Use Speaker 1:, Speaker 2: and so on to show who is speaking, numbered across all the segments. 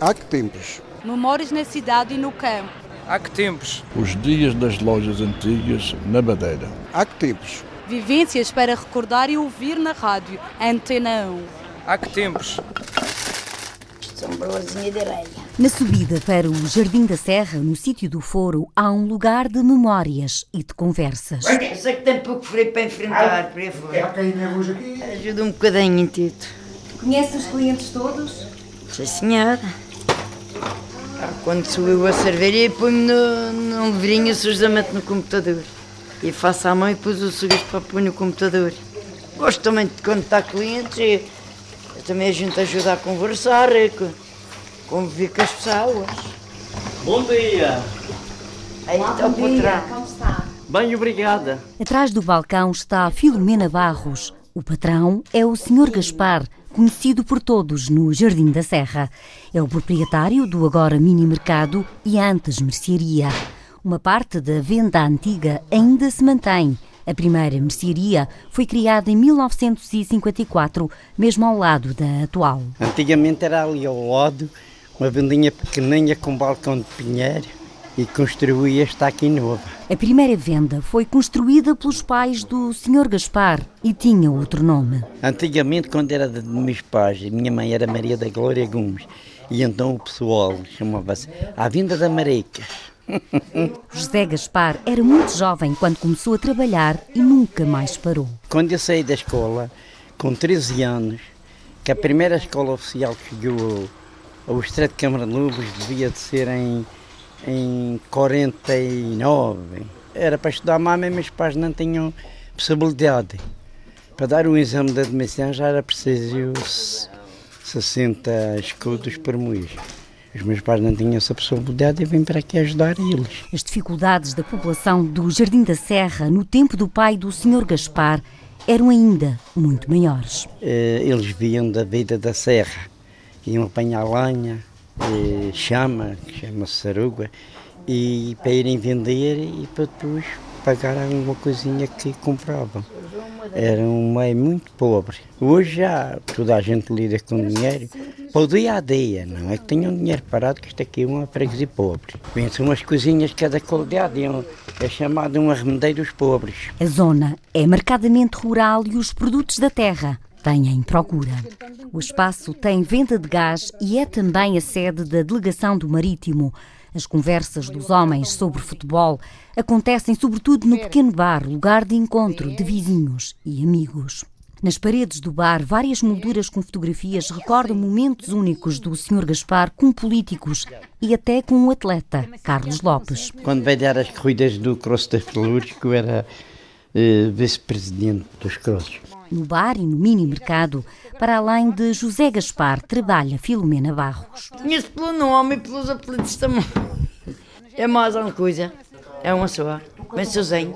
Speaker 1: Há que tempos?
Speaker 2: Memórias na cidade e no campo.
Speaker 3: Há que tempos?
Speaker 4: Os dias das lojas antigas na Madeira.
Speaker 1: Há que tempos?
Speaker 2: Vivências para recordar e ouvir na rádio. Antena 1.
Speaker 3: Há que tempos?
Speaker 5: São bolazinha de areia.
Speaker 6: Na subida para o Jardim da Serra, no sítio do Foro, há um lugar de memórias e de conversas.
Speaker 5: Eu sei que tem pouco frio para enfrentar, por aí fora. Ajuda um bocadinho em tudo.
Speaker 6: Conhece os clientes todos?
Speaker 5: Sim, senhora. Quando subiu a cerveja, põe-me no, num livrinho sujamente no computador. E faço à mão e depois o sujo para pôr no computador. Gosto também de contar clientes e eu também a gente ajuda a conversar, e co- conviver com as pessoas.
Speaker 7: Bom dia!
Speaker 5: Aí está o patrão.
Speaker 7: Bem, obrigada.
Speaker 6: Atrás do balcão está Filomena Barros. O patrão é o Sr. Gaspar, conhecido por todos no Jardim da Serra. É o proprietário do agora mini mercado e antes mercearia. Uma parte da venda antiga ainda se mantém. A primeira mercearia foi criada em 1954, mesmo ao lado da atual.
Speaker 8: Antigamente era ali ao lado, uma vendinha pequeninha com balcão de pinheiro e construí esta aqui nova.
Speaker 6: A primeira venda foi construída pelos pais do Sr. Gaspar e tinha outro nome.
Speaker 8: Antigamente, quando era de meus pais, a minha mãe era Maria da Glória Gomes, e então o pessoal chamava-se A Vinda da Mareca.
Speaker 6: José Gaspar era muito jovem quando começou a trabalhar e nunca mais parou.
Speaker 8: Quando eu saí da escola, com 13 anos, que a primeira escola oficial que chegou ao Estreito de Câmara de Lobos devia de ser em, em 49. Era para estudar mais, mas meus pais não tinham possibilidade. Para dar o exame de admissão já era preciso 60 escudos por mês. Os meus pais não tinham essa possibilidade e vim para aqui ajudar eles.
Speaker 6: As dificuldades da população do Jardim da Serra no tempo do pai do Sr. Gaspar eram ainda muito maiores.
Speaker 8: Eh, Eles viam da vida da serra, iam apanhar lenha, chama, que chama-se saruga, e para irem vender e para depois pagar alguma coisinha que compravam. Era um meio muito pobre. Hoje já toda a gente lida com dinheiro para o dia a dia, não é que tenham dinheiro parado, que isto aqui é uma freguesia pobre. Pensam umas coisinhas cada qualidade, é é chamado um arremedeiro dos pobres.
Speaker 6: A zona é marcadamente rural e os produtos da terra têm procura. O espaço tem venda de gás e é também a sede da Delegação do Marítimo. As conversas dos homens sobre futebol acontecem sobretudo no pequeno bar, lugar de encontro de vizinhos e amigos. Nas paredes do bar, várias molduras com fotografias recordam momentos únicos do Sr. Gaspar com políticos e até com o atleta Carlos Lopes.
Speaker 8: Quando veio dar as corridas do Cross eu era eh, vice-presidente dos Crosses.
Speaker 6: No bar e no mini mercado, para além de José Gaspar, trabalha Filomena Barros.
Speaker 5: Conheço pelo nome e pelos apelidos também. É mais uma coisa. É uma só. Bem sozinho.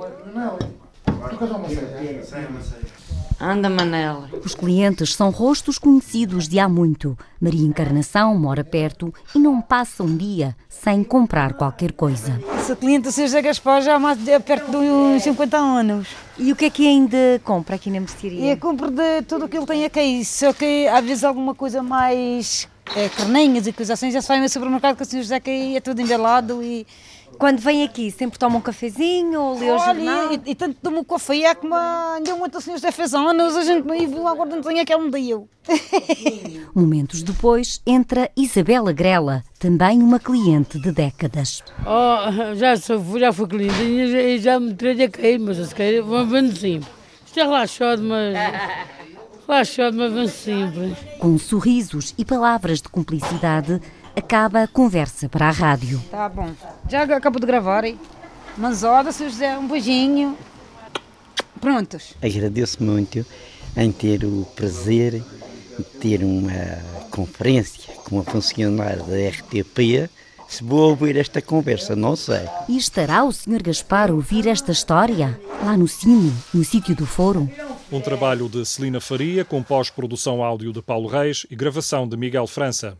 Speaker 5: Anda, Manela.
Speaker 6: Os clientes são rostos conhecidos de há muito. Maria Encarnação mora perto e não passa um dia sem comprar qualquer coisa.
Speaker 9: Sou cliente do Sr. José Gaspar já há mais de perto de uns 50 anos.
Speaker 6: E o que é que ainda compra aqui na mercearia?
Speaker 9: eu compro de tudo o que ele tem aqui, só que às vezes alguma coisa mais é, carninhas e coisas assim, já se vai no supermercado que o Sr. José aqui é tudo embalado e...
Speaker 6: Quando vem aqui, sempre toma um cafezinho ou lê o jornal?
Speaker 9: E, e tanto tomo café é como ainda muito o Sr. José fez anos, a gente e viu agora não tem aquele um dia.
Speaker 6: Momentos depois, entra Isabela Grela, também uma cliente de décadas.
Speaker 10: Oh, já, sou, já fui cliente e já me tirei a cair, mas se cair, vou vendo sempre. Isto é relaxado, mas. Relaxado, mas vendo sempre.
Speaker 6: Com sorrisos e palavras de cumplicidade, acaba a conversa para a rádio.
Speaker 9: Tá bom. Já acabo de gravar. hein? Manzoda, Sr. José, um beijinho. Prontos.
Speaker 8: Agradeço muito em ter o prazer de ter uma conferência com a funcionária da RTP. Se vou ouvir esta conversa, não sei.
Speaker 6: E estará o Sr. Gaspar a ouvir esta história? Lá no Cine, no sítio do Foro?
Speaker 11: Um trabalho de Celina Faria, com pós-produção áudio de Paulo Reis e gravação de Miguel França.